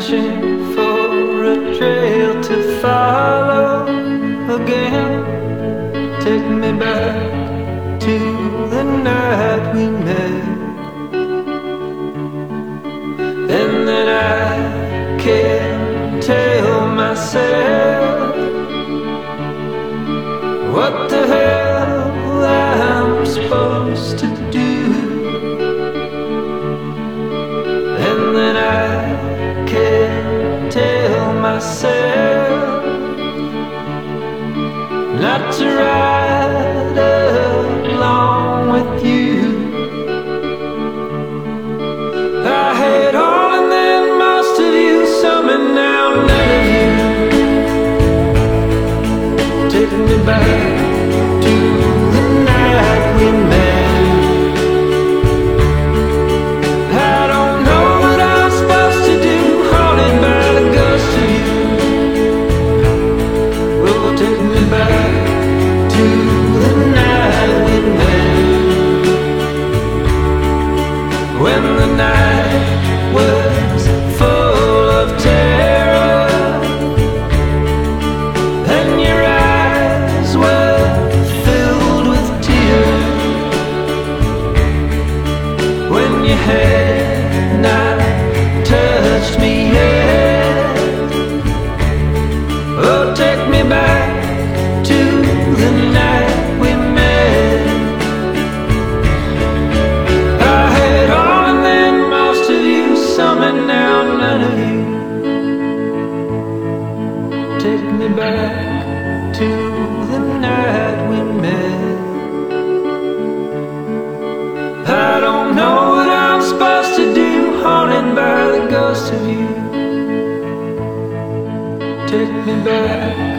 searching for a trail to follow again. Take me back to the night we met. And then I can't tell myself what the hell I'm supposed to do. Myself not to ride along with you. I had all and then most of you, some and now none of you. Me back night now none of you. Take me back to the night we met. I don't know what I'm supposed to do, haunted by the ghost of you. Take me back